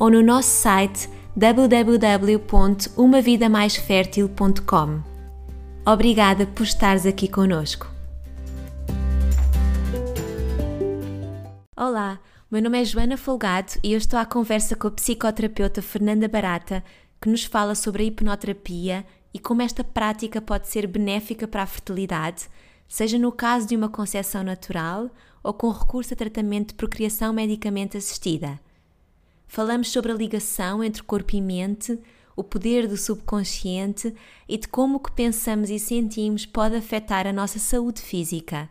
ou no nosso site www.umavidamaisfertil.com. Obrigada por estares aqui conosco. Olá, meu nome é Joana Folgado e eu estou à conversa com a psicoterapeuta Fernanda Barata, que nos fala sobre a hipnoterapia e como esta prática pode ser benéfica para a fertilidade, seja no caso de uma concepção natural ou com recurso a tratamento de procriação medicamente assistida. Falamos sobre a ligação entre corpo e mente, o poder do subconsciente e de como o que pensamos e sentimos pode afetar a nossa saúde física.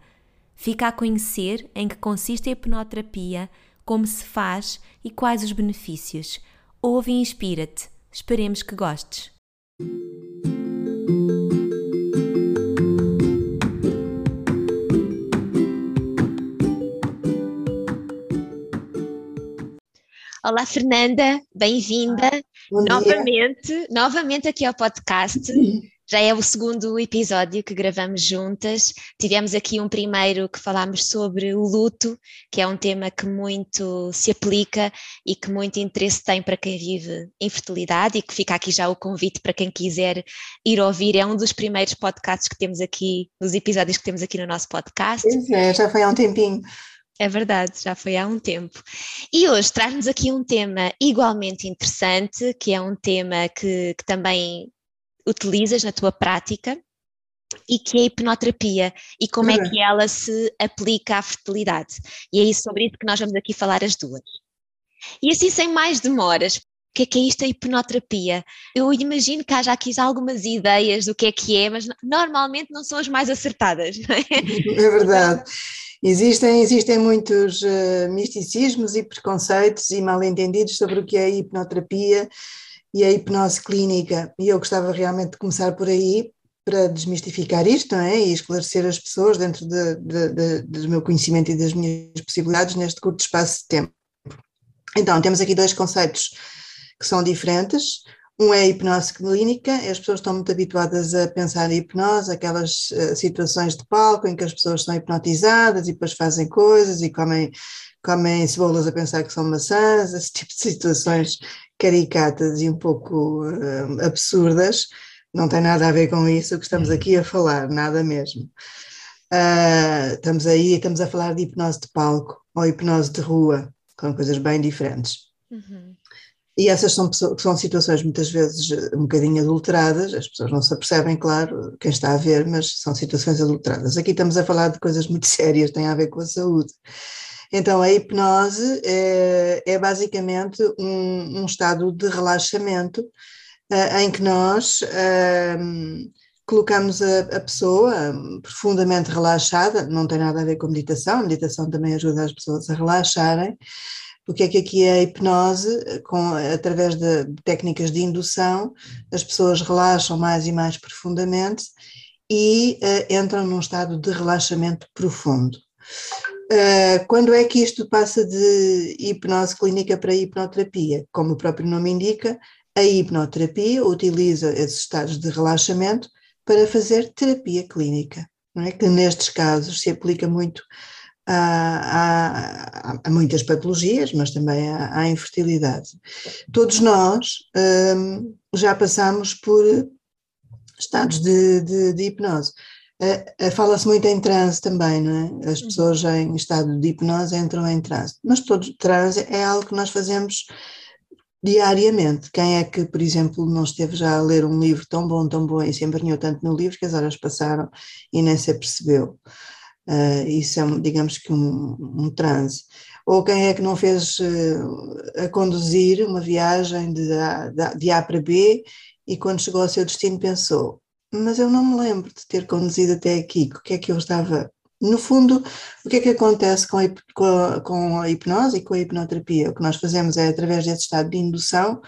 Fica a conhecer em que consiste a hipnoterapia, como se faz e quais os benefícios. Ouve e inspira-te. Esperemos que gostes. Olá, Fernanda, bem-vinda novamente, novamente aqui ao podcast. Já é o segundo episódio que gravamos juntas. Tivemos aqui um primeiro que falámos sobre o luto, que é um tema que muito se aplica e que muito interesse tem para quem vive infertilidade e que fica aqui já o convite para quem quiser ir ouvir. É um dos primeiros podcasts que temos aqui, nos episódios que temos aqui no nosso podcast. Pois é, já foi há um tempinho. É verdade, já foi há um tempo. E hoje traz-nos aqui um tema igualmente interessante, que é um tema que, que também utilizas na tua prática e que é a hipnoterapia e como é uhum. que ela se aplica à fertilidade. E é isso sobre isso que nós vamos aqui falar as duas. E assim, sem mais demoras, o que é que é isto a hipnoterapia? Eu imagino que haja aqui já algumas ideias do que é que é, mas normalmente não são as mais acertadas, não é? É verdade. Existem, existem muitos uh, misticismos e preconceitos e mal-entendidos sobre o que é a hipnoterapia e a hipnose clínica, e eu gostava realmente de começar por aí para desmistificar isto não é? e esclarecer as pessoas dentro de, de, de, do meu conhecimento e das minhas possibilidades neste curto espaço de tempo. Então, temos aqui dois conceitos que são diferentes. Um é a hipnose clínica, as pessoas estão muito habituadas a pensar em hipnose, aquelas uh, situações de palco em que as pessoas são hipnotizadas e depois fazem coisas e comem, comem cebolas a pensar que são maçãs, esse tipo de situações caricatas e um pouco uh, absurdas. Não tem nada a ver com isso que estamos aqui a falar, nada mesmo. Uh, estamos aí, estamos a falar de hipnose de palco ou hipnose de rua, são coisas bem diferentes. Uhum. E essas são, são situações muitas vezes eh, um bocadinho adulteradas, as pessoas não se apercebem, claro, quem está a ver, mas são situações adulteradas. Aqui estamos a falar de coisas muito sérias, têm a ver com a saúde. Então, a hipnose é, é basicamente um, um, estado de relaxamento uh, em que nós uh, colocamos a, a, pessoa profundamente relaxada, não tem nada a ver com meditação, a meditação também ajuda as pessoas a relaxarem, o que é que aqui é a hipnose, com, através de técnicas de indução, as pessoas relaxam mais e mais profundamente e uh, entram num estado de relaxamento profundo. Uh, quando é que isto passa de hipnose clínica para hipnoterapia? Como o próprio nome indica, a hipnoterapia utiliza esses estados de relaxamento para fazer terapia clínica, é? que nestes casos se aplica muito há, há, há muitas patologias, mas também há, há infertilidade. Todos nós um, já passamos por estados de, de, de hipnose. Fala-se muito em transe também, não é? As pessoas em estado de hipnose entram em transe, mas todo transe é algo que nós fazemos diariamente. Quem é que, por exemplo, não esteve já a ler um livro tão bom, tão bom e se embarnhou tanto no livro que as horas passaram e nem se apercebeu? Uh, isso é, digamos que, um, um transe. Ou quem é que não fez uh, a conduzir uma viagem de a, de a para B e quando chegou ao seu destino pensou, mas eu não me lembro de ter conduzido até aqui, o que é que eu estava... No fundo, o que é que acontece com a, com a, hipnose e com a hipnoterapia? O que nós fazemos é, através desse estado de indução,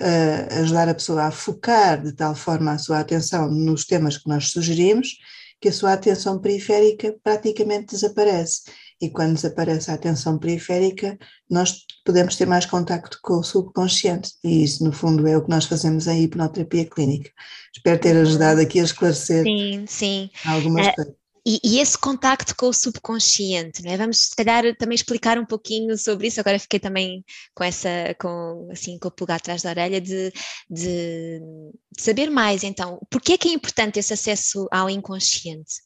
uh, ajudar a pessoa a focar de tal forma a sua atenção nos temas que nós sugerimos que a sua atenção periférica praticamente desaparece. E quando desaparece a atenção periférica, nós podemos ter mais contacto com o subconsciente. E isso, no fundo, é o que nós fazemos em hipnoterapia clínica. Espero ter ajudado aqui a esclarecer sim, sim. algumas é, coisas. E, e, esse contacto com o subconsciente, não é? Vamos se calhar também explicar um pouquinho sobre isso. Agora fiquei também com essa, com assim, com o pulgar atrás da orelha de, de, de saber mais. Então, por que é que é importante esse acesso ao inconsciente?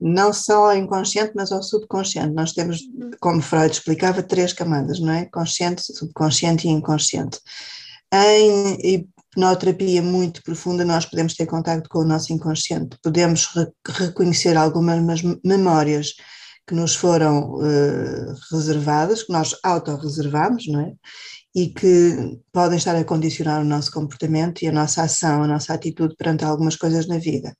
Não só ao inconsciente, mas ao subconsciente. Nós temos, como Freud explicava, três camadas, não é? Consciente, subconsciente e inconsciente. Em hipnoterapia muito profunda, nós podemos ter contato com o nosso inconsciente, podemos re reconhecer algumas memórias que nos foram uh, reservadas, que nós autorreservamos, não é? E que podem estar a condicionar o nosso comportamento e a nossa ação, a nossa atitude perante algumas coisas na vida.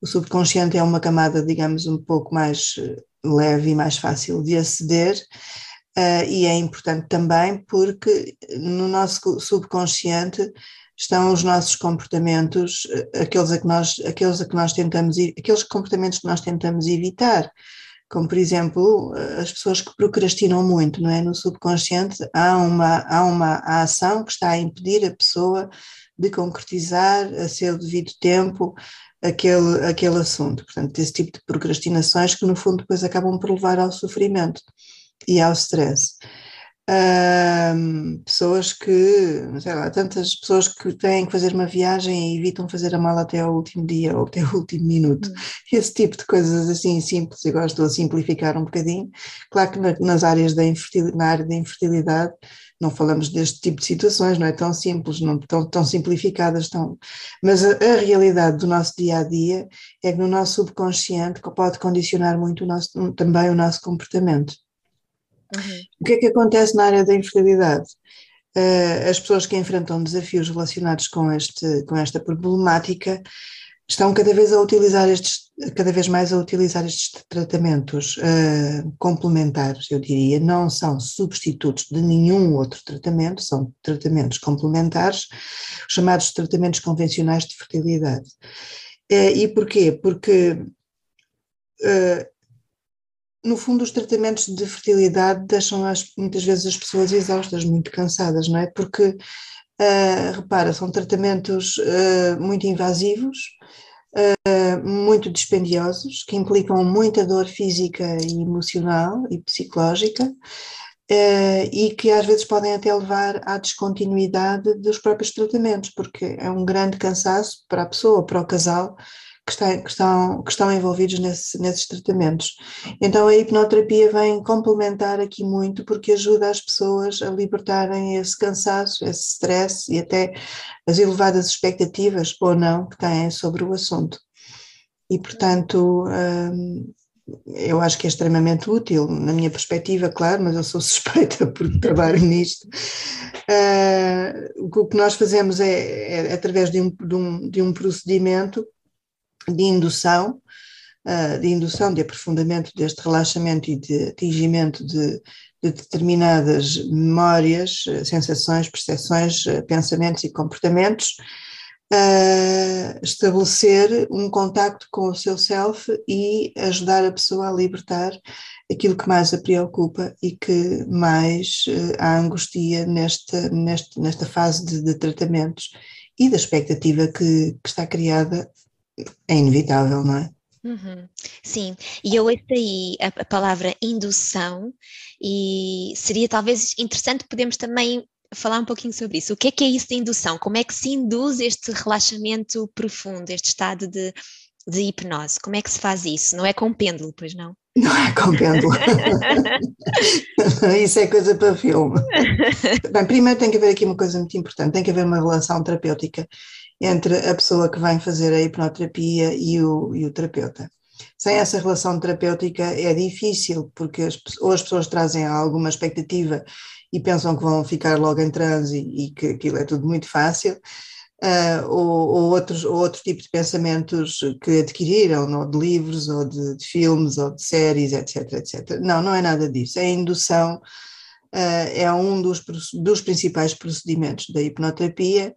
O subconsciente é uma camada, digamos, um pouco mais eh, leve e mais fácil de aceder, uh, e é importante também porque no nosso subconsciente estão os nossos comportamentos, eh, aqueles a que nós, aqueles a que nós tentamos, aqueles comportamentos que nós tentamos evitar, como por exemplo eh, as pessoas que procrastinam muito, não é? No subconsciente há uma, há uma ação que está a impedir a pessoa de concretizar a seu devido tempo aquele, aquele assunto. Portanto, esse tipo de procrastinações que no fundo depois acabam por levar ao sofrimento e ao stress pessoas que, sei lá, tantas pessoas que têm que fazer uma viagem e evitam fazer a mala até ao último dia ou até ao último minuto. Hum. Esse tipo de coisas assim simples, eu gosto de simplificar um bocadinho. Claro que na, nas áreas da infertilidade, na área da infertilidade não falamos deste tipo de situações, não é tão simples, não tão, tão simplificadas, tão, mas a, a, realidade do nosso dia a dia é que no nosso subconsciente pode condicionar muito o nosso, também o nosso comportamento. Uhum. O que é que acontece na área da infertilidade? Uh, as pessoas que enfrentam desafios relacionados com, este, com esta problemática estão cada vez a utilizar estes, cada vez mais a utilizar estes tratamentos uh, complementares, eu diria, não são substitutos de nenhum outro tratamento, são tratamentos complementares, chamados tratamentos convencionais de fertilidade. Uh, e porquê? Porque uh, no fundo, os tratamentos de fertilidade deixam as, muitas vezes as pessoas exaustas, muito cansadas, não é? Porque, uh, repara, são tratamentos uh, muito invasivos, uh, muito dispendiosos, que implicam muita dor física e emocional e psicológica. e que às vezes podem até levar à descontinuidade dos próprios tratamentos, porque é um grande cansaço para a pessoa, para o casal, que, está, que, estão, que estão envolvidos nesse, nesses tratamentos. Então a hipnoterapia vem complementar aqui muito porque ajuda as pessoas a libertarem esse cansaço, esse stress e até as elevadas expectativas ou não que têm sobre o assunto. E portanto, hum, eu acho que é extremamente útil, na minha perspectiva, claro, mas eu sou suspeita porque trabalho nisto. Uh, o que nós fazemos é, é através de um, de, um, de um procedimento de indução, ah, de indução, de aprofundamento deste relaxamento e de atingimento de, de determinadas memórias, sensações, percepções, pensamentos e comportamentos, estabelecer um contacto com o seu self e ajudar a pessoa a libertar aquilo que mais a preocupa e que mais a angustia nesta, nesta, nesta fase de, de tratamentos e da expectativa que, que está criada é inevitável, não é? Uhum. Sim, e eu ouço aí a, a, palavra indução e seria talvez interessante podermos também falar um pouquinho sobre isso. O que é que é isso de indução? Como é que se induz este relaxamento profundo, este estado de, de hipnose? Como é que se faz isso? Não é com pêndulo, pois não? Não é com pêndulo. isso é coisa para filme. Bem, primeiro tem que haver aqui uma coisa muito importante, tem que haver uma relação terapêutica entre a pessoa que vem fazer a hipnoterapia e o, e o terapeuta. Sem essa relação terapêutica é difícil, porque as, ou as pessoas trazem alguma expectativa e pensam que vão ficar logo em transe e, que aquilo é tudo muito fácil, uh, ou, ou, outros, ou outro tipo de pensamentos que adquiriram, ou de livros, ou de, de filmes, ou de séries, etc, etc. Não, não é nada disso. A indução é um dos, dos principais procedimentos da hipnoterapia,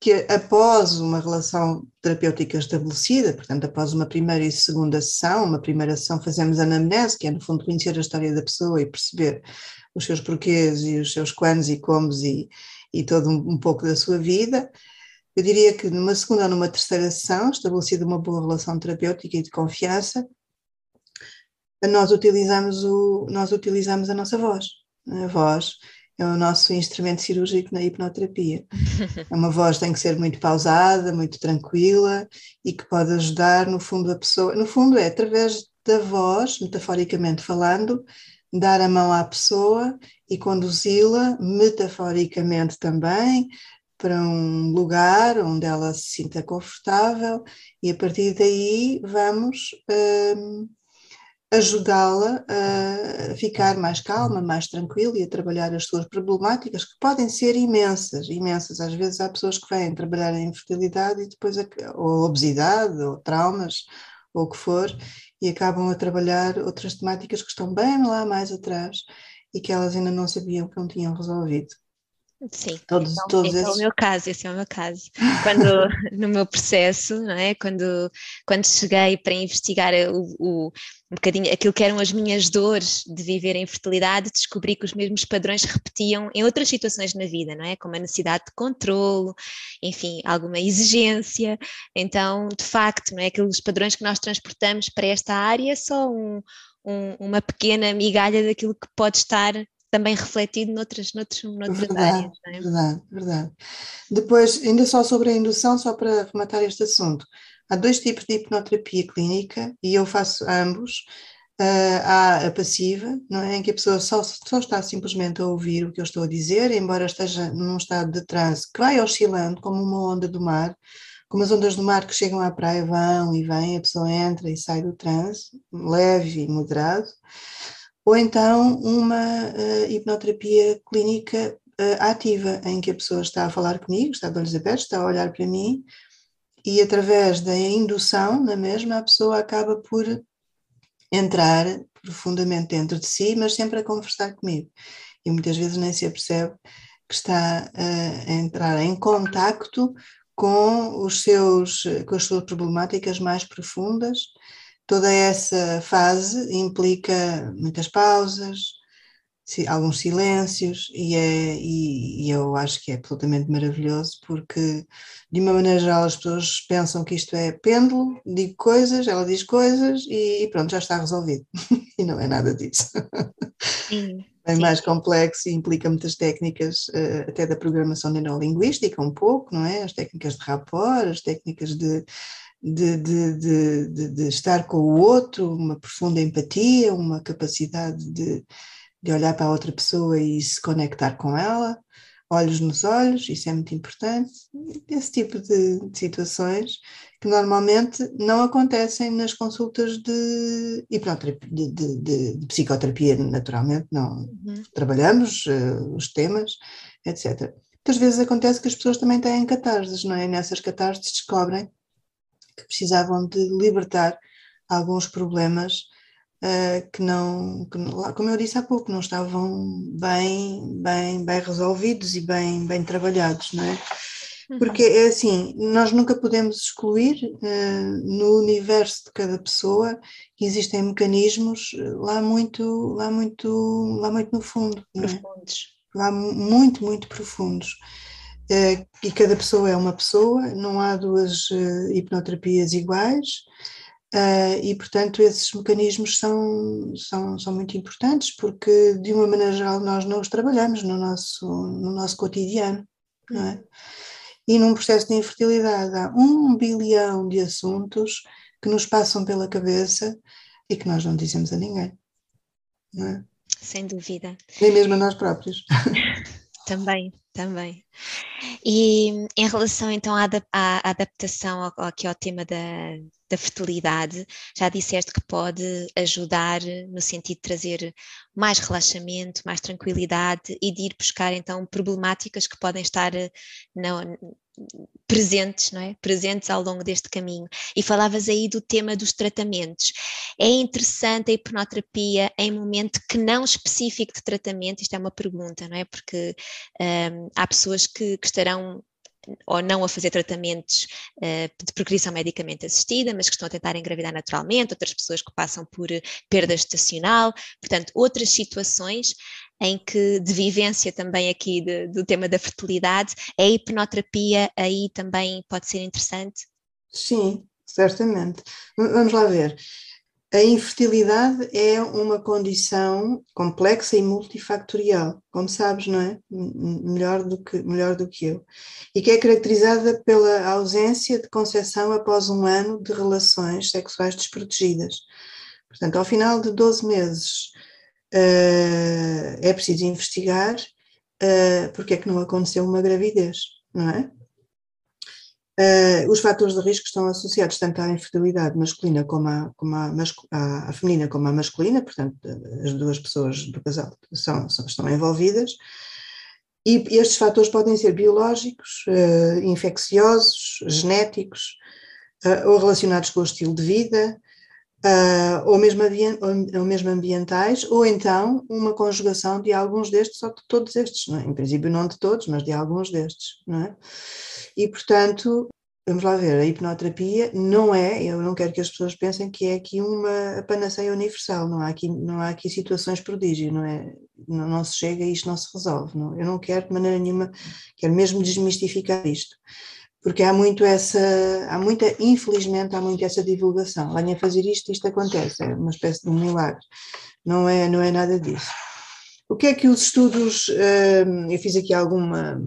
que após uma relação terapêutica estabelecida, portanto, após uma primeira e segunda sessão, uma primeira sessão fazemos anamnese, que é no fundo conhecer a história da pessoa e perceber os seus porquês e os seus quandos e comos e, e todo um, um pouco da sua vida. Eu diria que numa segunda ou numa terceira sessão, estabelecida uma boa relação terapêutica e de confiança, nós utilizamos, o, nós utilizamos a nossa voz. A voz é o nosso instrumento cirúrgico na hipnoterapia. É uma voz que tem que ser muito pausada, muito tranquila e que pode ajudar, no fundo, a pessoa. No fundo, é através da voz, metaforicamente falando, dar a mão à pessoa e conduzi-la, metaforicamente também, para um lugar onde ela se sinta confortável e a partir daí vamos. Hum, ajudá-la a ficar mais calma, mais tranquila e a trabalhar as suas problemáticas, que podem ser imensas, imensas. Às vezes há pessoas que vêm trabalhar em infertilidade e depois, ou obesidade, ou traumas, ou o que for, e acabam a trabalhar outras temáticas que estão bem lá mais atrás e que elas ainda não sabiam que não tinham resolvido. Sim, todos, então, todos esse esses... é o meu caso, esse é o meu caso. Quando, no meu processo, não é? quando, quando cheguei para investigar o, o, um bocadinho aquilo que eram as minhas dores de viver em fertilidade, descobri que os mesmos padrões repetiam em outras situações na vida, não é? Como a necessidade de controlo, enfim, alguma exigência. Então, de facto, não é? Aqueles padrões que nós transportamos para esta área é só um, um, uma pequena migalha daquilo que pode estar também refletido noutras, noutras, noutras verdade, áreas. É? Verdade, verdade. Depois, ainda só sobre a indução, só para rematar este assunto, há dois tipos de hipnoterapia clínica e eu faço ambos. Uh, há a passiva, não é? em que a pessoa só, só está simplesmente a ouvir o que eu estou a dizer, embora esteja num estado de transe que vai oscilando como uma onda do mar, como as ondas do mar que chegam à praia vão e vêm, a pessoa entra e sai do transe, leve e moderado ou então uma uh, hipnoterapia clínica uh, ativa, em que a pessoa está a falar comigo, está de olhos abertos, está a olhar para mim, e através da indução na mesma, a pessoa acaba por entrar profundamente dentro de si, mas sempre a conversar comigo. E muitas vezes nem se apercebe que está a entrar em contacto com os seus com as suas problemáticas mais profundas Toda essa fase implica muitas pausas, alguns silêncios, e, é, e, e, eu acho que é absolutamente maravilhoso, porque, de uma maneira geral, as pessoas pensam que isto é pêndulo, digo coisas, ela diz coisas e, pronto, já está resolvido. e não é nada disso. Sim. É mais complexo e implica muitas técnicas, eh, até da programação neurolinguística, um pouco, não é? As técnicas de rapport, as técnicas de de, de, de, de, estar com o outro, uma profunda empatia, uma capacidade de, de olhar para a outra pessoa e se conectar com ela, olhos nos olhos, isso é muito importante. Esse tipo de, situações que normalmente não acontecem nas consultas de de, de, de, psicoterapia, naturalmente, não uhum. trabalhamos uh, os temas, etc. Muitas vezes acontece que as pessoas também têm catarses, não é? Nessas catarses descobrem que precisavam de libertar alguns problemas uh, que, não, que, como eu disse há pouco, não estavam bem, bem, bem resolvidos e bem, bem trabalhados, não é? Uhum. Porque é assim, nós nunca podemos excluir uh, no universo de cada pessoa que existem mecanismos lá muito, lá muito, lá muito no fundo, profundos. É? lá muito, muito profundos. Eh, e cada pessoa é uma pessoa, não há duas eh, hipnoterapias iguais. Uh, e, portanto, esses mecanismos são, são, são muito importantes porque, de uma maneira geral, nós não os trabalhamos no nosso, no nosso cotidiano, não é? E num processo de infertilidade há um bilhão de assuntos que nos passam pela cabeça e que nós não dizemos a ninguém, não é? Sem dúvida. Nem mesmo a nós próprios. Também, também. E em relação então à, à adaptação ao, aqui ao tema da, da fertilidade, já disseste que pode ajudar no sentido de trazer mais relaxamento, mais tranquilidade e de ir buscar então problemáticas que podem estar na, presentes, não é? Presentes ao longo deste caminho. E falavas aí do tema dos tratamentos. É interessante a hipnoterapia em momento que não específico de tratamento? Isto é uma pergunta, não é? Porque um, há pessoas que, que estarão ou não a fazer tratamentos uh, de procriação medicamente assistida, mas que estão a tentar engravidar naturalmente, outras pessoas que passam por perda estacional, portanto, outras situações em que, de vivência também aqui de, do tema da fertilidade, a hipnoterapia aí também pode ser interessante? Sim, certamente. Vamos lá ver. A infertilidade é uma condição complexa e multifactorial, como sabes, não é? Melhor do que, melhor do que eu. E que é caracterizada pela ausência de concepção após um ano de relações sexuais desprotegidas. Portanto, ao final de 12 meses uh, é preciso investigar uh, porque é que não aconteceu uma gravidez, não é? Uh, os fatores de risco estão associados tanto à infertilidade masculina como, à, como à, à, à, feminina como à masculina, portanto, as duas pessoas do casal são, são estão envolvidas. E estes fatores podem ser biológicos, uh, infecciosos, genéticos, uh, ou relacionados com o estilo de vida, ou, mesmo ou mesmo ambientais, ou então uma conjugação de alguns destes ou de todos estes, é? Em princípio não de todos, mas de alguns destes, não é? E, portanto, vamos lá ver, a hipnoterapia não é, eu não quero que as pessoas pensem que é aqui uma panaceia universal, não há aqui, não há aqui situações prodígio, não é? Não, não se chega e isto não se resolve, não, eu não quero de maneira nenhuma, quero mesmo desmistificar isto, porque há muito essa, há muita, infelizmente há muito essa divulgação, venha fazer isto, isto acontece, é uma espécie de um milagre, não é, não é nada disso. O que é que os estudos, hum, eu fiz aqui alguma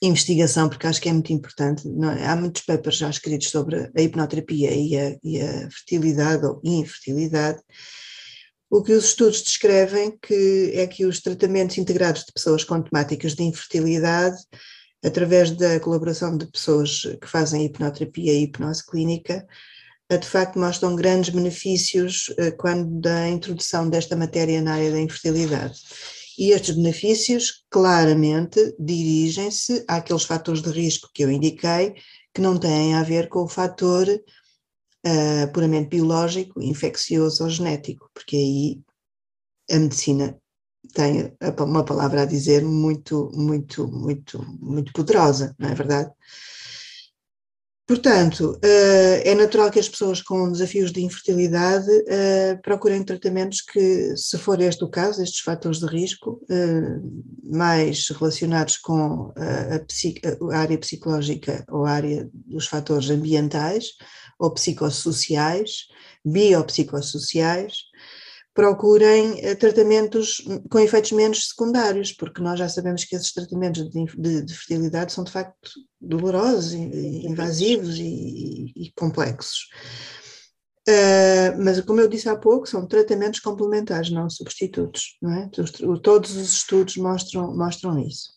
investigação, porque acho que é muito importante. É? Há muitos papers já escritos sobre a hipnoterapia e a, e a, fertilidade ou infertilidade. O que os estudos descrevem que é que os tratamentos integrados de pessoas com temáticas de infertilidade, através da colaboração de pessoas que fazem hipnoterapia e hipnose clínica, de facto mostram grandes benefícios eh, quando da introdução desta matéria na área da infertilidade. E estes benefícios claramente dirigem-se àqueles fatores de risco que eu indiquei, que não têm a ver com o fator uh, puramente biológico, infeccioso ou genético, porque aí a medicina tem uma palavra a dizer muito, muito, muito, muito poderosa, não é verdade? Portanto, eh, é natural que as pessoas com desafios de infertilidade eh, procurem tratamentos que, se for este o caso, estes fatores de risco, eh, mais relacionados com a, área psicológica ou a área dos fatores ambientais ou psicossociais, biopsicossociais, procurem eh, tratamentos com efeitos menos secundários, porque nós já sabemos que esses tratamentos de, de, de fertilidade são de facto dolorosos, e, invasivos e, e complexos. Uh, mas, como eu disse há pouco, são tratamentos complementares, não substitutos, não é? Todos os estudos mostram, mostram isso.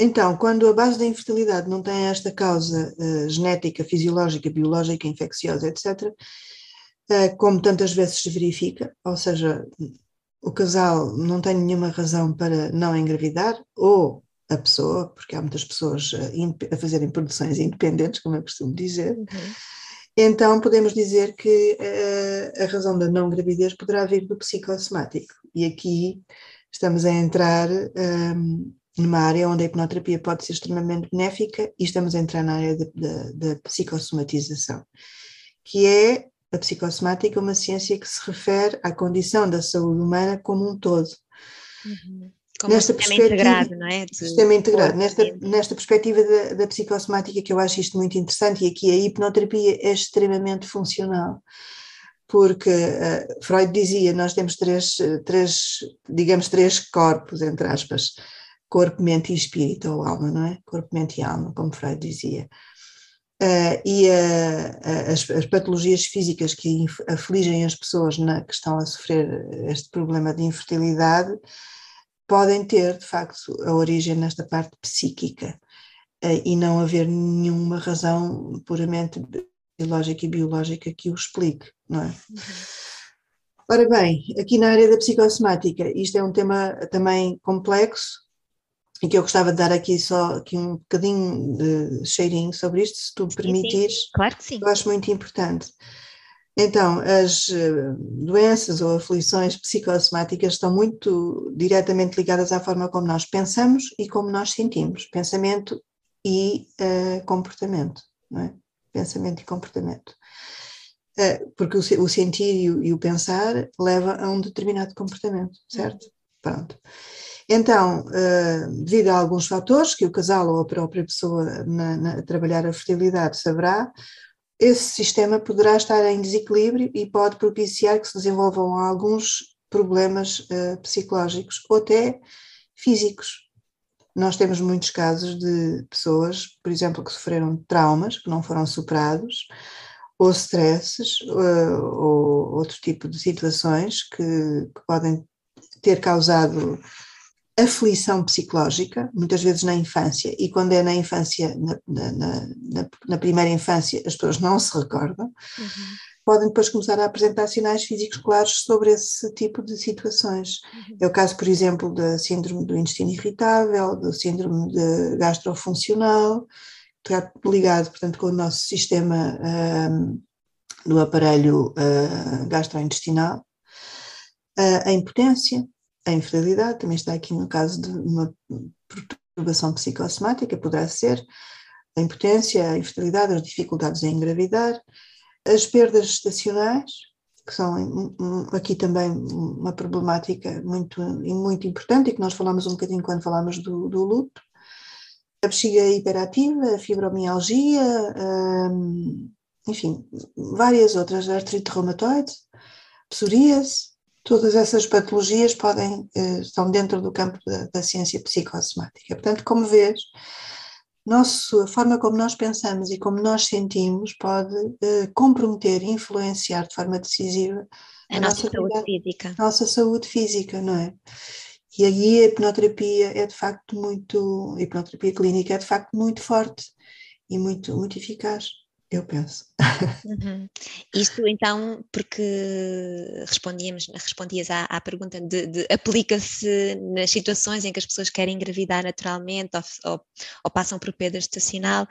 Então, quando a base da infertilidade não tem esta causa uh, genética, fisiológica, biológica, infecciosa, etc., como tantas vezes se verifica, ou seja, o casal não tem nenhuma razão para não engravidar, ou a pessoa, porque há muitas pessoas a, a fazerem produções independentes, como eu costumo dizer, uhum. então podemos dizer que uh, a razão da não gravidez poderá vir do psicossomático. E aqui estamos a entrar um, ehm, numa área onde a hipnoterapia pode ser extremamente benéfica e estamos a entrar na área da psicossomatização, que é a psicossomática é uma ciência que se refere à condição da saúde humana como um todo. Uhum. Como nesta um sistema integrado, não é? De sistema integrado. Nesta, nesta perspectiva da, da psicossomática, que eu acho isto muito interessante, e aqui a hipnoterapia é extremamente funcional porque uh, Freud dizia nós temos três, três, digamos, três corpos, entre aspas, corpo, mente e espírito, ou alma, não é? Corpo, mente e alma, como Freud dizia. Uh, e uh, as, as, patologias físicas que afligem as pessoas na, que estão a sofrer este problema de infertilidade podem ter, de facto, a origem nesta parte psíquica uh, e não haver nenhuma razão puramente biológica e biológica que o explique, não é? Uhum. Ora bem, aqui na área da psicossomática, isto é um tema também complexo, e que eu gostava de dar aqui só aqui um bocadinho de cheirinho sobre isto, se tu Sim, permitires. sim, claro que sim. Eu acho muito importante. Então, as eh, doenças ou aflições psicossomáticas estão muito diretamente ligadas à forma como nós pensamos e como nós sentimos, pensamento e uh, comportamento, não é? Pensamento e comportamento. Uh, porque o, o sentir e o, e o, pensar leva a um determinado comportamento, certo? Pronto. Então, uh, devido a alguns fatores que o casal ou a própria pessoa na, na, a trabalhar a fertilidade saberá, esse sistema poderá estar em desequilíbrio e pode propiciar que se desenvolvam alguns problemas uh, psicológicos ou até físicos. Nós temos muitos casos de pessoas, por exemplo, que sofreram traumas que não foram superados, ou stresses, uh, ou outro tipo de situações que, que podem ter causado aflição psicológica, muitas vezes na infância, e quando é na infância, na, na, na, na primeira infância, as pessoas não se recordam, uhum. podem depois começar a apresentar sinais físicos claros sobre esse tipo de situações. Uhum. É o caso, por exemplo, da síndrome do intestino irritável, do síndrome de gastrofuncional, está ligado, portanto, com o nosso sistema um, do aparelho uh, gastrointestinal, uh, a impotência, a infertilidade também está aqui no caso de uma perturbação psicossomática, poderá ser a impotência, a infertilidade, as dificuldades em engravidar, as perdas gestacionais, que são aqui também uma problemática muito, muito importante e que nós falamos um bocadinho quando falamos do, do luto, a bexiga hiperativa, a fibromialgia, hum, enfim, várias outras, artrite reumatoide, psoríase, todas essas patologias podem, eh, estão dentro do campo da, da ciência psicossomática. Portanto, como vês, nosso, a forma como nós pensamos e como nós sentimos pode uh, comprometer e influenciar de forma decisiva a, a nossa, nossa, saúde vida, física. Nossa saúde física, não é? E aí a hipnoterapia é de facto muito, a hipnoterapia clínica é de facto muito forte e muito, muito eficaz eu penso. Uhum. Isto então, porque respondíamos, respondias à, à pergunta de, de aplica-se nas situações em que as pessoas querem engravidar naturalmente ou, ou, ou passam por perda estacional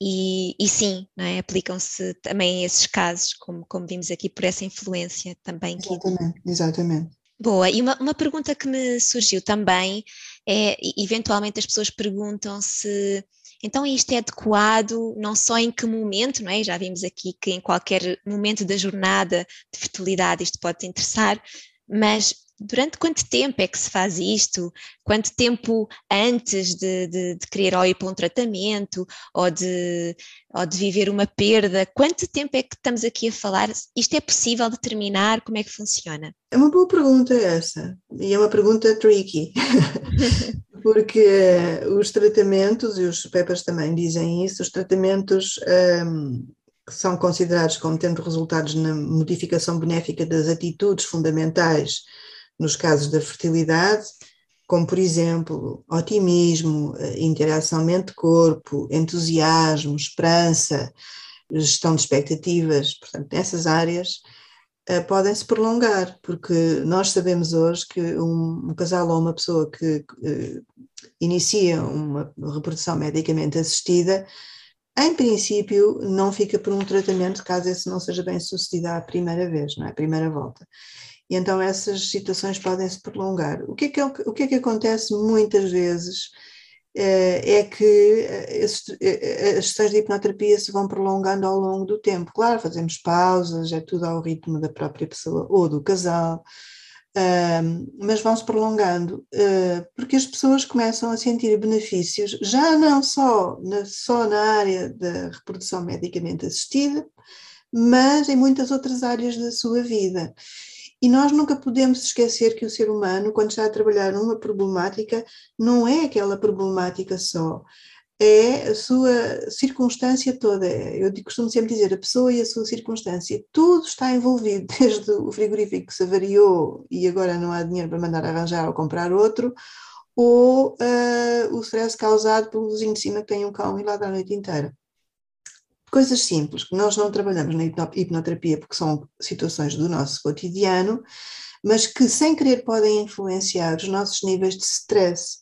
e, e sim, é? aplicam-se também esses casos, como, como vimos aqui, por essa influência também. Exatamente, que... exatamente. Boa, e uma, uma pergunta que me surgiu também é, eventualmente as pessoas perguntam se então, isto é adequado não só em que momento, não é? Já vimos aqui que em qualquer momento da jornada de fertilidade isto pode te interessar, mas durante quanto tempo é que se faz isto? Quanto tempo antes de, de, de querer ou ir para um tratamento ou de, ou de viver uma perda? Quanto tempo é que estamos aqui a falar? Isto é possível determinar? Como é que funciona? É uma boa pergunta essa, e é uma pergunta tricky. porque os tratamentos, e os papers também dizem isso, os tratamentos um, que são considerados como tendo resultados na modificação benéfica das atitudes fundamentais nos casos da fertilidade, como por exemplo otimismo, interação mente-corpo, entusiasmo, esperança, gestão de expectativas, portanto, nessas áreas podem se prolongar, porque nós sabemos hoje que um, um casal ou uma pessoa que uh, inicia uma reprodução medicamente assistida, em princípio não fica por um tratamento caso esse não seja bem sucedido à primeira vez, não é? A primeira volta. E então essas situações podem se prolongar. O que é que, o que, é que acontece muitas vezes? É que as sessões de hipnoterapia se vão prolongando ao longo do tempo. Claro, fazemos pausas, é tudo ao ritmo da própria pessoa ou do casal, mas vão-se prolongando, porque as pessoas começam a sentir benefícios, já não só na, só na área da reprodução medicamente assistida, mas em muitas outras áreas da sua vida. E nós nunca podemos esquecer que o ser humano, quando está a trabalhar numa problemática, não é aquela problemática só, é a sua circunstância toda. Eu costumo sempre dizer, a pessoa e a sua circunstância, tudo está envolvido, desde o frigorífico que se avariou e agora não há dinheiro para mandar arranjar ou comprar outro, ou uh, o stress causado pelo vizinho de cima que tem um cão e lá da noite inteira. Coisas simples, que nós não trabalhamos na hipnoterapia porque são situações do nosso cotidiano, mas que sem querer podem influenciar os nossos níveis de stress.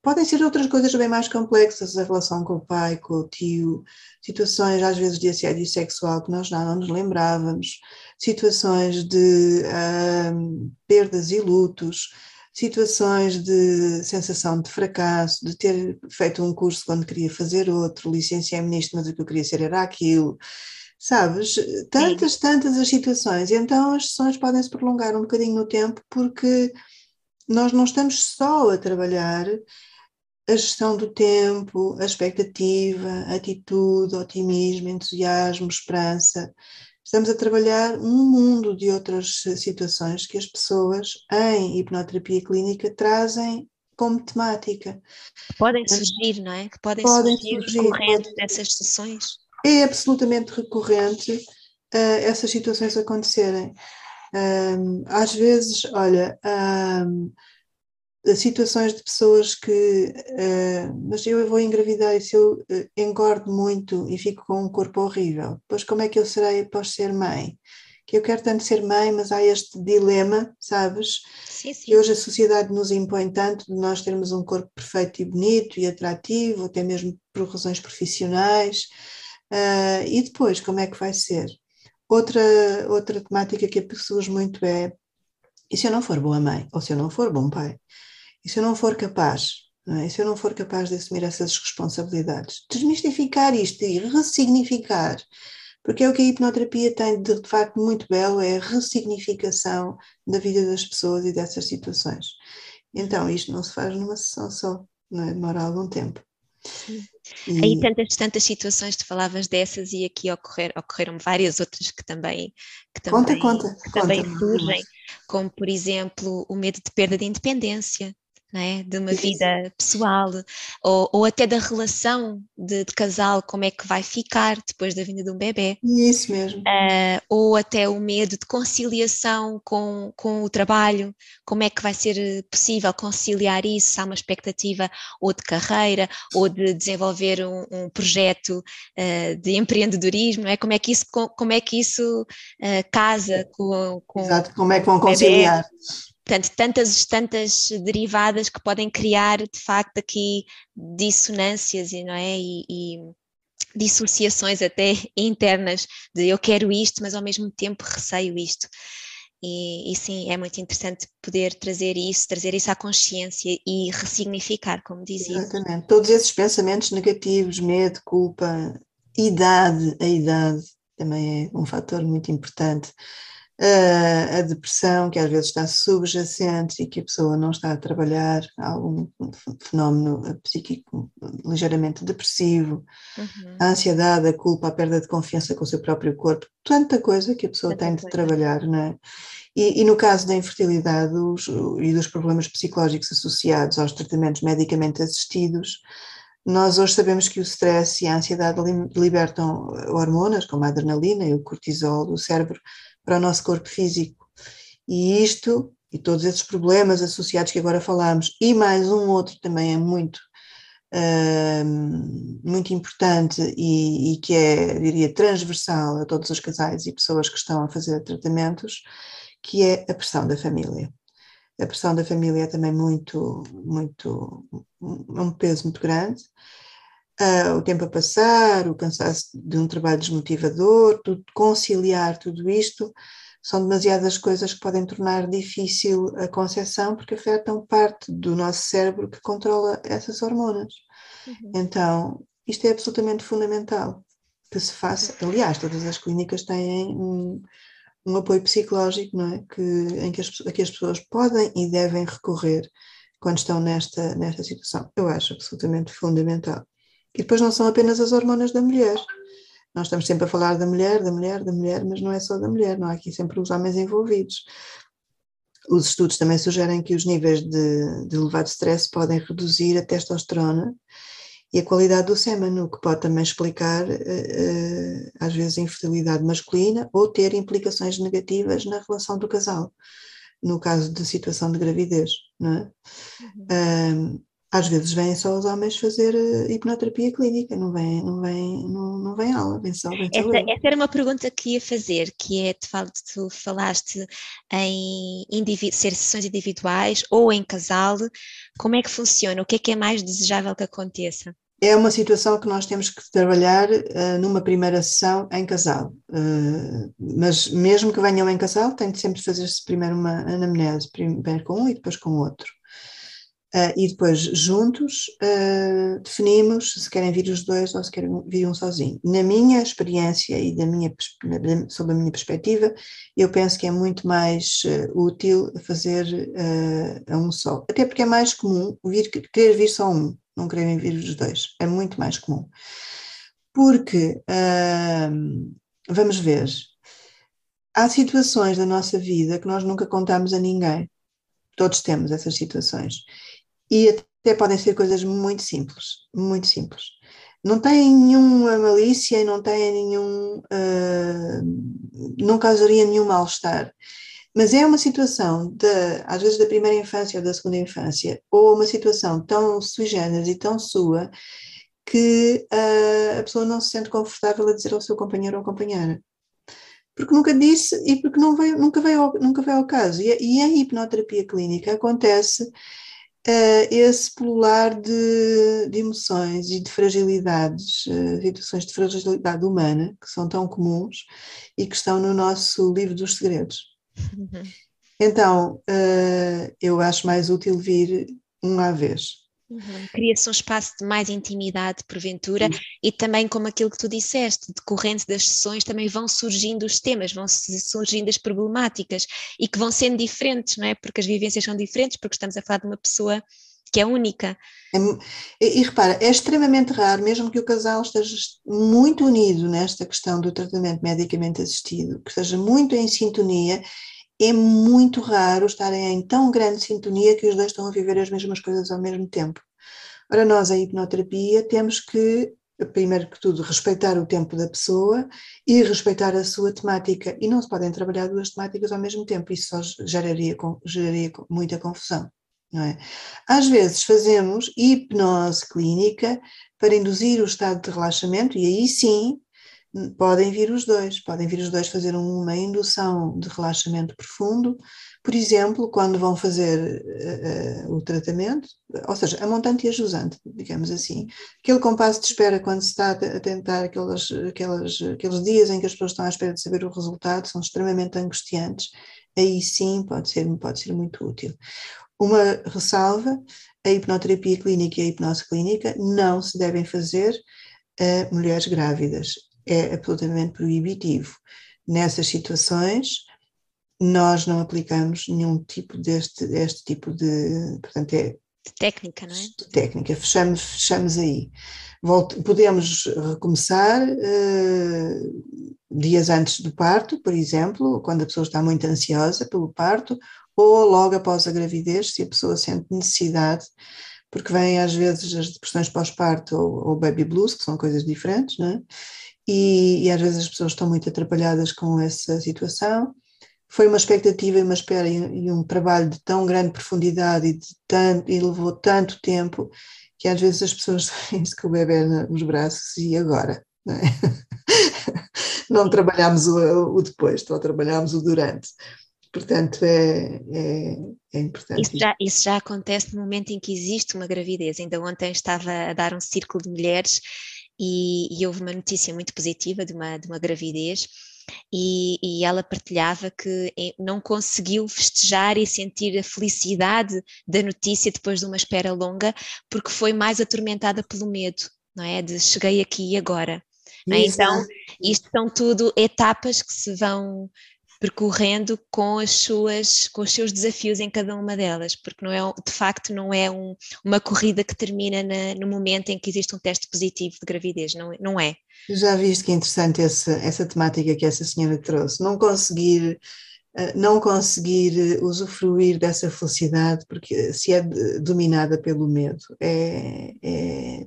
Podem ser outras coisas bem mais complexas, a relação com o pai, com o tio, situações às vezes de assédio sexual que nós não nos lembrávamos, situações de uh, perdas e lutos, situações de sensação de fracasso, de ter feito um curso quando queria fazer outro, licenciei-me nisto, mas o que eu queria ser era aquilo. Sabes? Tantas, tantas as situações. E então as sessões podem se prolongar um bocadinho no tempo porque nós não estamos só a trabalhar a gestão do tempo, a expectativa, a atitude, otimismo, entusiasmo, esperança. Estamos a trabalhar um mundo de outras situações que as pessoas em hipnoterapia clínica trazem como temática. Podem surgir, não é? Que podem, podem surgir, surgir dessas sessões. É absolutamente recorrente uh, essas situações acontecerem. Um, às vezes, olha, um, situações de pessoas que, uh, mas eu vou engravidar e se eu uh, engordo muito e fico com um corpo horrível, depois como é que eu serei após ser mãe? Que eu quero tanto ser mãe, mas há este dilema, sabes? Sim, sim. Que hoje a sociedade nos impõe tanto de nós termos um corpo perfeito e bonito e atrativo, até mesmo por razões profissionais. Uh, e depois, como é que vai ser? Outra, outra temática que surge muito é: e se eu não for boa mãe? Ou se eu não for bom pai? E se eu não for capaz? Não é? Se eu não for capaz de assumir essas responsabilidades? Desmistificar isto e ressignificar. Porque é o que a hipnoterapia tem de, de facto muito belo, é a ressignificação da vida das pessoas e dessas situações. Então, isto não se faz numa sessão só, não é? demora algum tempo. E... Aí tantas, tantas situações, tu falavas dessas e aqui ocorrer, ocorreram várias outras que também, que também, conta, conta, que também conta. surgem, como por exemplo o medo de perda de independência, é? de uma vida pessoal, ou, ou até da relação de, de, casal, como é que vai ficar depois da vinda de um bebê. Isso mesmo. Uh, ou até o medo de conciliação com, com o trabalho, como é que vai ser possível conciliar isso, se há uma expectativa ou de carreira, ou de desenvolver um, um projeto uh, de empreendedorismo, é? Como é que isso, como é que isso uh, casa com, com Exato, como é que vão conciliar. Bebê? Portanto, tantas, tantas derivadas que podem criar, de facto, aqui dissonâncias não é? e, e dissociações até internas de eu quero isto, mas ao mesmo tempo receio isto. E, e, sim, é muito interessante poder trazer isso, trazer isso à consciência e ressignificar, como dizia. Exatamente. Todos esses pensamentos negativos, medo, culpa, idade, a idade também é um fator muito importante a depressão, que às vezes está subjacente e que a pessoa não está a trabalhar, algum fenómeno psíquico ligeiramente depressivo, uhum. a ansiedade, a culpa, a perda de confiança com o seu próprio corpo, tanta coisa que a pessoa tanta tem de coisa. trabalhar, não é? E, e, no caso da infertilidade os, e dos problemas psicológicos associados aos tratamentos medicamente assistidos, nós hoje sabemos que o stress e a ansiedade libertam hormonas, como a adrenalina e o cortisol do cérebro, para o nosso corpo físico. E isto, e todos esses problemas associados que agora falamos, e mais um outro também é muito, uh, muito importante e, e, que é, diria, transversal a todos os casais e pessoas que estão a fazer tratamentos, que é a pressão da família. A pressão da família é também muito, muito, um peso muito grande. Uh, o tempo a passar, o cansaço de um trabalho desmotivador, tudo, conciliar tudo isto, são demasiadas coisas que podem tornar difícil a concepção porque afetam parte do nosso cérebro que controla essas hormonas. Uhum. Então, isto é absolutamente fundamental que se faça. Aliás, todas as clínicas têm um, um apoio psicológico, não é? Que, em que as, que as pessoas podem e devem recorrer quando estão nesta, nesta situação. Eu acho absolutamente fundamental. E depois não são apenas as hormonas da mulher. Nós estamos sempre a falar da mulher, da mulher, da mulher, mas não é só da mulher, não há aqui sempre os homens envolvidos. Os estudos também sugerem que os níveis de, de elevado stress podem reduzir a testosterona e a qualidade do sêmen, o que pode também explicar, uh, às vezes, a infertilidade masculina ou ter implicações negativas na relação do casal, no caso de situação de gravidez. Não é? Uhum. Às vezes vêm só os homens fazer uh, hipnoterapia clínica, não vem, não vem, não, não vem aula, vem só, vem essa, essa, era uma pergunta que ia fazer, que é, tu falaste em ser sessões individuais ou em casal, como é que funciona? O que é que é mais desejável que aconteça? É uma situação que nós temos que trabalhar uh, numa primeira sessão em casal, uh, mas mesmo que venham em casal, tem de sempre fazer-se primeiro uma anamnese, primeiro com um e depois com o outro. Uh, e depois, juntos, uh, definimos se querem vir os dois ou se querem vir um sozinho. Na minha experiência e da minha, sob a minha perspectiva, eu penso que é muito mais uh, útil fazer a um só. Até porque é mais comum vir, querer vir só um, não quererem vir os dois. É muito mais comum. Porque, vamos ver, há situações da nossa vida que nós nunca contamos a ninguém. Todos temos essas situações e até podem ser coisas muito simples, muito simples. Não têm nenhuma malícia e não têm nenhum. Uh, não causaria nenhum mal-estar. Mas é uma situação, de, às vezes da primeira infância ou da segunda infância, ou uma situação tão sui generis e tão sua, que uh, a pessoa não se sente confortável a dizer ao seu companheiro ou companheira. Porque nunca disse e porque veio, nunca, veio ao, nunca veio ao caso. E, e a hipnoterapia clínica acontece esse pulular de, de, emoções e de fragilidades, situações de fragilidade humana, que são tão comuns e que estão no nosso livro dos segredos. Uhum. Então, uh, eu acho mais útil vir uma à vez. Uhum. Cria-se um espaço de mais intimidade, porventura, Sim. e também, como aquilo que tu disseste, decorrente das sessões, também vão surgindo os temas, vão surgindo as problemáticas e que vão sendo diferentes, não é? Porque as vivências são diferentes, porque estamos a falar de uma pessoa que é única. É, e, e repara, é extremamente raro, mesmo que o casal esteja muito unido nesta questão do tratamento medicamente assistido, que esteja muito em sintonia, é muito raro estarem em tão grande sintonia que os dois estão a viver as mesmas coisas ao mesmo tempo. Ora, nós, a hipnoterapia, temos que, primeiro que tudo, respeitar o tempo da pessoa e respeitar a sua temática. E não se podem trabalhar duas temáticas ao mesmo tempo, isso só geraria, geraria muita confusão. Não é? Às vezes fazemos hipnose clínica para induzir o estado de relaxamento, e aí sim podem vir os dois, podem vir os dois fazer uma indução de relaxamento profundo, por exemplo, quando vão fazer uh, o tratamento, ou seja, a montante e a jusante, digamos assim, aquele compasso de espera quando se está a tentar aqueles, aqueles, aqueles dias em que as pessoas estão à espera de saber o resultado, são extremamente angustiantes, aí sim pode ser, pode ser muito útil. Uma ressalva, a hipnoterapia clínica e a hipnose clínica não se devem fazer a mulheres grávidas é absolutamente proibitivo. Nessas situações, nós não aplicamos nenhum tipo deste, deste tipo de, portanto, é técnica, não é? Técnica, fechamos, fechamos aí. Volte, podemos recomeçar uh, dias antes do parto, por exemplo, quando a pessoa está muito ansiosa pelo parto, ou logo após a gravidez, se a pessoa sente necessidade, porque vêm às vezes as depressões pós-parto ou, ou baby blues, que são coisas diferentes, não é? E, e às vezes as pessoas estão muito atrapalhadas com essa situação. Foi uma expectativa e uma espera e, e um trabalho de tão grande profundidade e, de tanto, e levou tanto tempo que às vezes as pessoas têm-se com o bebê nos braços e agora? Não, é? não trabalhamos o, o, depois, só trabalhamos o durante. Portanto, é, é, é importante. Isso já, isso já acontece no momento em que existe uma gravidez. Ainda ontem estava a dar um círculo de mulheres e, e, houve uma notícia muito positiva de uma, de uma gravidez. E, e, ela partilhava que não conseguiu festejar e sentir a felicidade da notícia depois de uma espera longa, porque foi mais atormentada pelo medo, não é? De cheguei aqui e agora. Então, isto são tudo etapas que se vão percorrendo com as suas com os seus desafios em cada uma delas, porque não é de facto não é um, uma corrida que termina na, no momento em que existe um teste positivo de gravidez, não, não é. Já viste que interessante essa, essa temática que essa senhora trouxe, não conseguir eh, não conseguir usufruir dessa felicidade porque se é dominada pelo medo é, é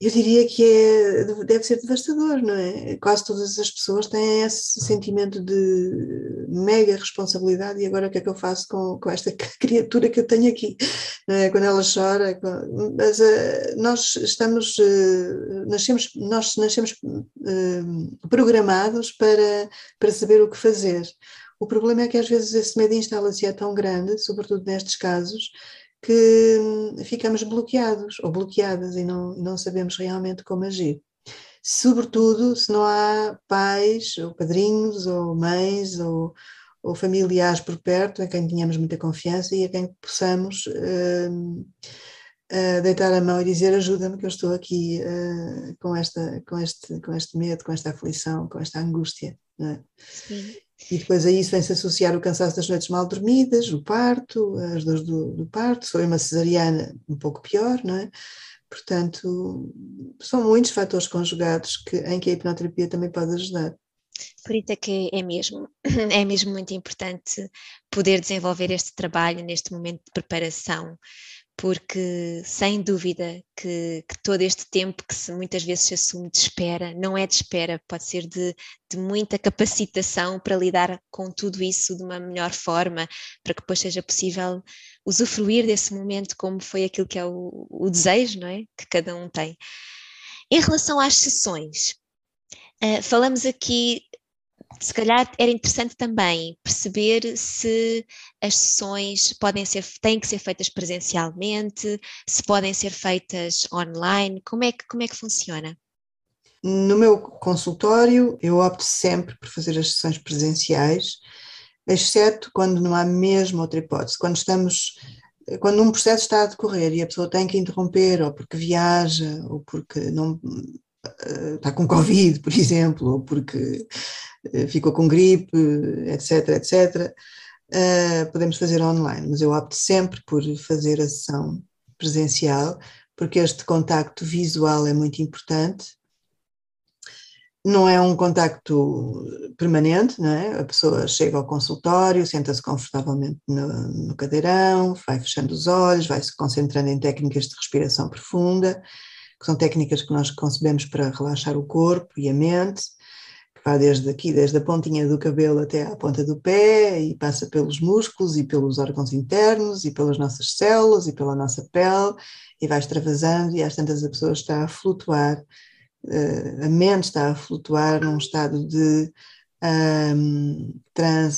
eu diria que é, deve ser devastador, não é? Quase todas as pessoas têm esse sentimento de mega responsabilidade e agora o que é que eu faço com, com esta criatura que eu tenho aqui? É? Quando ela chora, mas uh, nós estamos, uh, nascemos, nós nascemos uh, programados para, para saber o que fazer. O problema é que às vezes esse medo instala-se é tão grande, sobretudo nestes casos, que ficamos bloqueados ou bloqueadas e não, não sabemos realmente como agir. Sobretudo se não há pais, ou padrinhos, ou mães, ou, ou familiares por perto, a quem tenhamos muita confiança e a quem possamos uh, uh, deitar a mão e dizer ajuda-me que eu estou aqui uh, com, esta, com, este, com este medo, com esta aflição, com esta angústia. É? Sim. E depois a isso vem-se associar o cansaço das noites mal dormidas, o parto, as dores do, do parto, se for uma cesariana, um pouco pior, não é? Portanto, são muitos fatores conjugados que, em que a hipnoterapia também pode ajudar. Por isso é que é mesmo, é mesmo muito importante poder desenvolver este trabalho neste momento de preparação porque sem dúvida que, que, todo este tempo que se, muitas vezes se assume de espera, não é de espera, pode ser de, de, muita capacitação para lidar com tudo isso de uma melhor forma, para que depois seja possível usufruir desse momento como foi aquilo que é o, o desejo, não é? Que cada um tem. Em relação às sessões, uh, falamos aqui se calhar era interessante também perceber se as sessões podem ser, têm que ser feitas presencialmente, se podem ser feitas online, como é que, como é que funciona? No meu consultório, eu opto sempre por fazer as sessões presenciais, exceto quando não há mesmo outra hipótese. Quando estamos, quando um processo está a decorrer e a pessoa tem que interromper, ou porque viaja, ou porque não está com Covid, por exemplo, ou porque eh, ficou com gripe, etc, etc, uh, podemos fazer online, mas eu opto sempre por fazer a sessão presencial, porque este contacto visual é muito importante. Não é um contacto permanente, não é? A pessoa chega ao consultório, senta-se confortavelmente no, no cadeirão, vai fechando os olhos, vai se concentrando em técnicas de respiração profunda, que são técnicas que nós concebemos para relaxar o corpo e a mente que vai desde aqui, desde a pontinha do cabelo até à ponta do pé e passa pelos músculos e pelos órgãos internos e pelas nossas células e pela nossa pele e vai extravasando e às tantas a pessoa está a flutuar, uh, a mente está a flutuar num estado de um,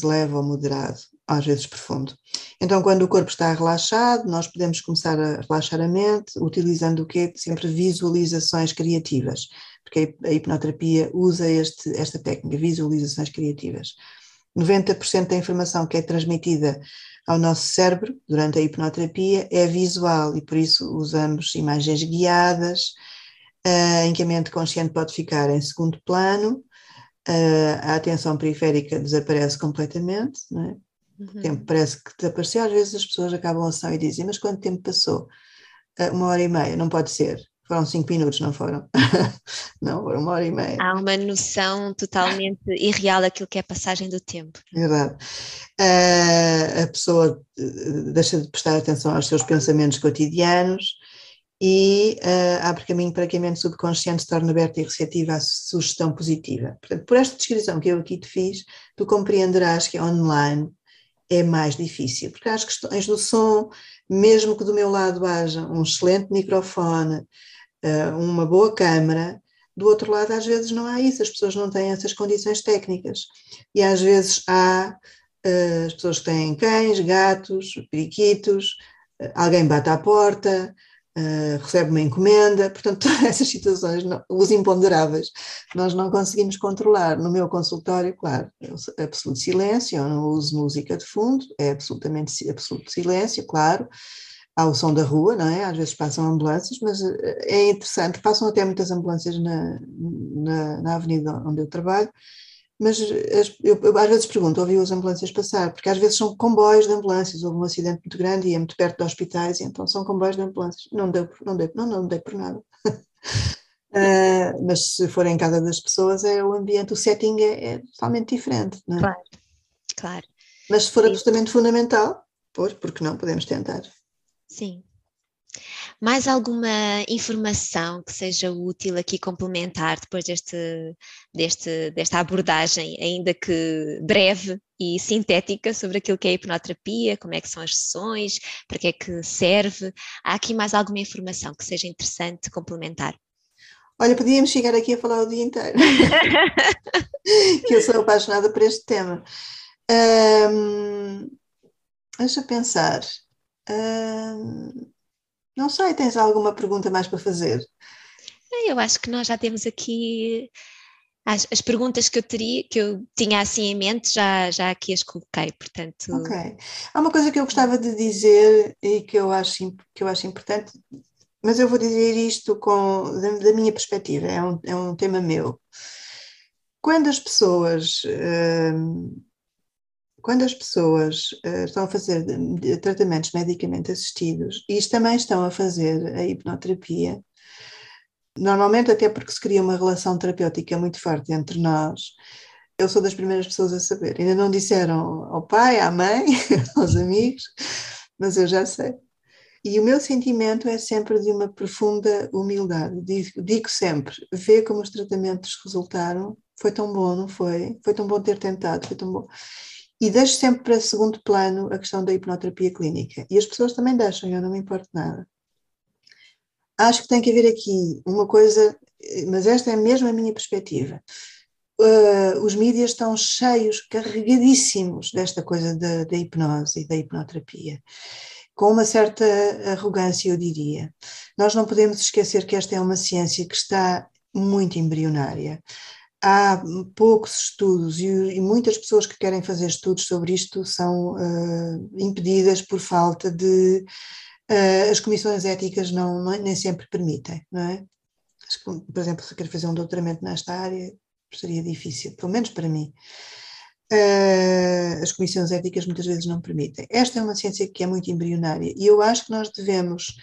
leve ou moderado, às vezes profundo. Então, quando o corpo está relaxado, nós podemos começar a relaxar a mente utilizando o quê? Sempre visualizações criativas porque a hipnoterapia usa este, esta técnica, visualizações criativas. 90% da informação que é transmitida ao nosso cérebro durante a hipnoterapia é visual e por isso usamos imagens guiadas, uh, em que a mente consciente pode ficar em segundo plano, uh, a atenção periférica desaparece completamente, não é? Uhum. O tempo parece que desapareceu, às vezes as pessoas acabam a sessão e dizem, mas quanto tempo passou? Uh, uma hora e meia, não pode ser. Foram cinco minutos, não foram? não, foram uma hora e meia. Há uma noção totalmente irreal daquilo que é a passagem do tempo. Verdade. Uh, a pessoa eh, deixa de prestar atenção aos seus pensamentos cotidianos e uh, abre caminho para que a mente subconsciente se torne aberta e receptiva à sugestão positiva. Portanto, por esta descrição que eu aqui te fiz, tu compreenderás que online é mais difícil, porque as questões do som, mesmo que do meu lado haja um excelente microfone, uh, uma boa câmara, do outro lado às vezes não há isso, as pessoas não têm essas condições técnicas. E às vezes há uh, as pessoas que têm cães, gatos, periquitos, uh, alguém bate à porta, Uh, recebe uma encomenda, portanto, todas essas situações, os imponderáveis, nós não conseguimos controlar. No meu consultório, claro, é absoluto silêncio, eu não uso música de fundo, é absolutamente absoluto silêncio, claro, há o som da rua, não é? Às vezes passam ambulâncias, mas eh, é interessante, passam até muitas ambulâncias na, na, na avenida onde eu trabalho, mas eu, eu, às vezes pergunto, ouvi as ambulâncias passar, porque às vezes são comboios de ambulâncias, houve um acidente muito grande e é muito perto de hospitais, e então são comboios de ambulâncias, não deu, não deu, não, não dei por nada. uh, mas se for em casa das pessoas, é o ambiente, o setting é, é totalmente diferente, não é? Claro, claro. Mas se for absolutamente fundamental, pois, porque não, podemos tentar. Sim. Mais alguma informação que seja útil aqui complementar depois deste, deste, desta abordagem, ainda que breve e sintética, sobre aquilo que é a hipnoterapia, como é que são as sessões, para que é que serve? Há aqui mais alguma informação que seja interessante complementar? Olha, podíamos chegar aqui a falar o dia inteiro, que eu sou apaixonada por este tema. Um, deixa pensar. Um, não sei, tens alguma pergunta mais para fazer? Eu acho que nós já temos aqui as, as, perguntas que eu teria, que eu tinha assim em mente, já, já aqui as coloquei, portanto. Ok. Há uma coisa que eu gostava de dizer e que eu acho, que eu acho importante, mas eu vou dizer isto com, da, da minha perspectiva, é um, é um tema meu. Quando as pessoas. Uh, quando as pessoas uh, estão a fazer tratamentos medicamente assistidos e também estão a fazer a hipnoterapia, normalmente até porque se cria uma relação terapêutica muito forte entre nós, eu sou das primeiras pessoas a saber. Ainda não disseram ao pai, à mãe, aos amigos, mas eu já sei. E o meu sentimento é sempre de uma profunda humildade. Digo, digo sempre: vê como os tratamentos resultaram, foi tão bom, não foi? Foi tão bom ter tentado, foi tão bom. E deixo sempre para segundo plano a questão da hipnoterapia clínica. E as pessoas também deixam, eu não me importo nada. Acho que tem que haver aqui uma coisa, mas esta é mesmo a minha perspectiva. Uh, os mídias estão cheios, carregadíssimos desta coisa da, da hipnose e da hipnoterapia, com uma certa arrogância, eu diria. Nós não podemos esquecer que esta é uma ciência que está muito embrionária há poucos estudos e, e, muitas pessoas que querem fazer estudos sobre isto são uh, impedidas por falta de. Uh, as comissões éticas não, não, nem sempre permitem, não é? Por exemplo, se eu quero fazer um doutoramento nesta área, seria difícil, pelo menos para mim. Uh, as comissões éticas muitas vezes não permitem. Esta é uma ciência que é muito embrionária e eu acho que nós devemos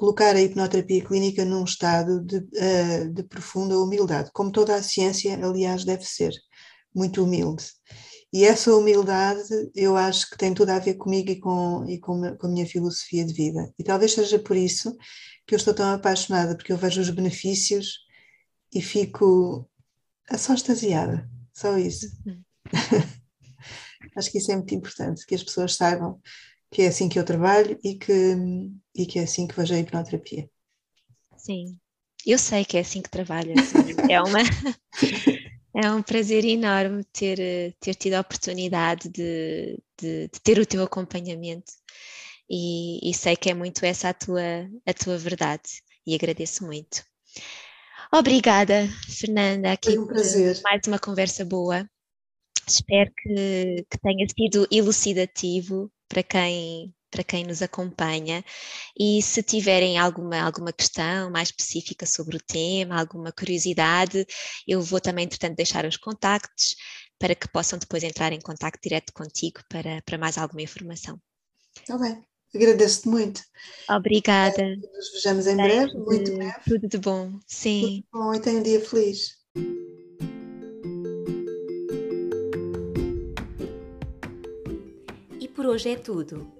colocar a hipnoterapia clínica num estado de, uh, de profunda humildade, como toda a ciência, aliás, deve ser, muito humilde. E essa humildade eu acho que tem tudo a ver comigo e com, e com, com a minha filosofia de vida. E talvez seja por isso que eu estou tão apaixonada, porque eu vejo os benefícios e fico só extasiada, só isso. Uhum. acho que isso é muito importante, que as pessoas saibam que é assim que eu trabalho e que, e que é assim que vejo a hipnoterapia. Sim, eu sei que é assim que trabalho. é, uma, é um prazer enorme ter, ter tido a oportunidade de, de, de ter o teu acompanhamento e, e, sei que é muito essa a tua, a tua verdade e agradeço muito. Obrigada, Fernanda, aqui Foi um prazer. mais uma conversa boa. Espero que, que tenha sido elucidativo para quem, para quem nos acompanha. E se tiverem alguma, alguma questão mais específica sobre o tema, alguma curiosidade, eu vou também, entretanto, deixar os contactos para que possam depois entrar em contato direto contigo para, para mais alguma informação. Está bem, agradeço-te muito. Obrigada. Nos vejamos em breve, muito breve. Tudo de bom, sim. Tudo bom e tenha um dia feliz. por hoje é tudo.